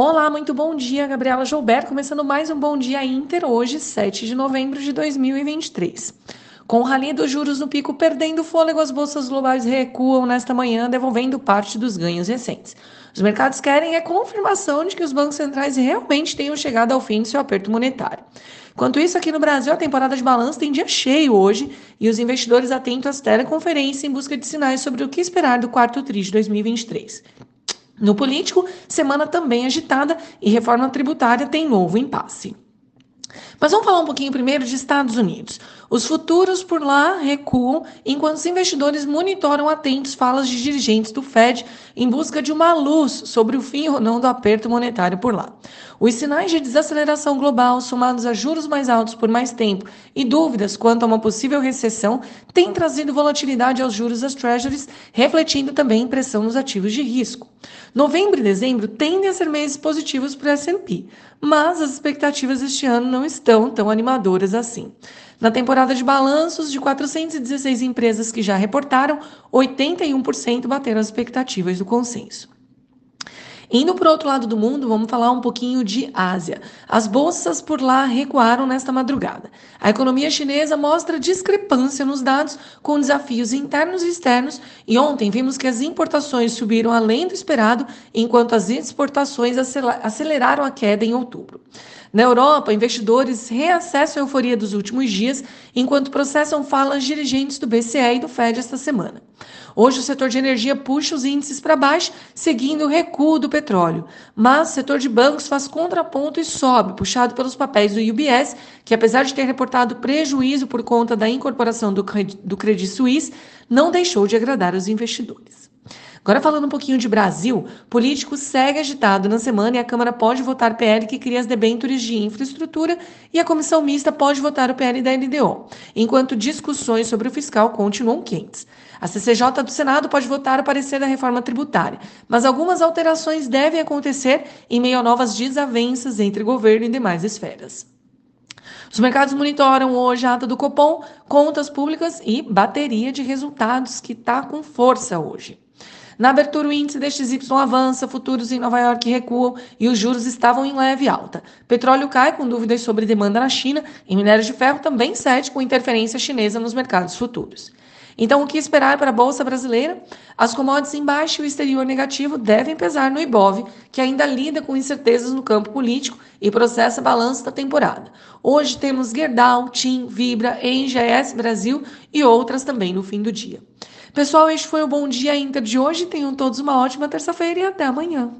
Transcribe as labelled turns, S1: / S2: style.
S1: Olá, muito bom dia, Gabriela Joubert, começando mais um Bom Dia Inter, hoje, 7 de novembro de 2023. Com o rally dos juros no pico perdendo fôlego, as bolsas globais recuam nesta manhã, devolvendo parte dos ganhos recentes. Os mercados querem a confirmação de que os bancos centrais realmente tenham chegado ao fim de seu aperto monetário. Enquanto isso, aqui no Brasil, a temporada de balanço tem dia cheio hoje e os investidores atentos às teleconferências em busca de sinais sobre o que esperar do quarto TRI de 2023. No político, semana também agitada e reforma tributária tem novo impasse. Mas vamos falar um pouquinho primeiro de Estados Unidos. Os futuros por lá recuam enquanto os investidores monitoram atentos falas de dirigentes do Fed em busca de uma luz sobre o fim ou não do aperto monetário por lá. Os sinais de desaceleração global, somados a juros mais altos por mais tempo e dúvidas quanto a uma possível recessão, têm trazido volatilidade aos juros das Treasuries, refletindo também pressão nos ativos de risco. Novembro e dezembro tendem a ser meses positivos para o S&P, mas as expectativas este ano não estão tão animadoras assim. Na temporada de balanços, de 416 empresas que já reportaram, 81% bateram as expectativas do consenso. Indo para o outro lado do mundo, vamos falar um pouquinho de Ásia. As bolsas por lá recuaram nesta madrugada. A economia chinesa mostra discrepância nos dados, com desafios internos e externos, e ontem vimos que as importações subiram além do esperado, enquanto as exportações aceleraram a queda em outubro. Na Europa, investidores reacessam a euforia dos últimos dias, enquanto processam falas dirigentes do BCE e do Fed esta semana. Hoje, o setor de energia puxa os índices para baixo, seguindo o recuo do petróleo. Mas o setor de bancos faz contraponto e sobe, puxado pelos papéis do UBS, que apesar de ter reportado prejuízo por conta da incorporação do Credit Suisse, não deixou de agradar os investidores. Agora falando um pouquinho de Brasil, político segue agitado na semana e a Câmara pode votar PL que cria as debêntures de infraestrutura e a comissão mista pode votar o PL da LDO, enquanto discussões sobre o fiscal continuam quentes. A CCJ do Senado pode votar o parecer da reforma tributária, mas algumas alterações devem acontecer em meio a novas desavenças entre governo e demais esferas. Os mercados monitoram hoje a ata do Copom, contas públicas e bateria de resultados que está com força hoje. Na abertura, o índice DXY avança, futuros em Nova York recuam e os juros estavam em leve alta. Petróleo cai com dúvidas sobre demanda na China e minérios de ferro também cede com interferência chinesa nos mercados futuros. Então, o que esperar para a Bolsa Brasileira? As commodities em baixo e o exterior negativo devem pesar no IBOV, que ainda lida com incertezas no campo político e processa balanço da temporada. Hoje temos Gerdau, TIM, Vibra, ENGS Brasil e outras também no fim do dia. Pessoal, este foi o Bom Dia Inter de hoje. Tenham todos uma ótima terça-feira e até amanhã.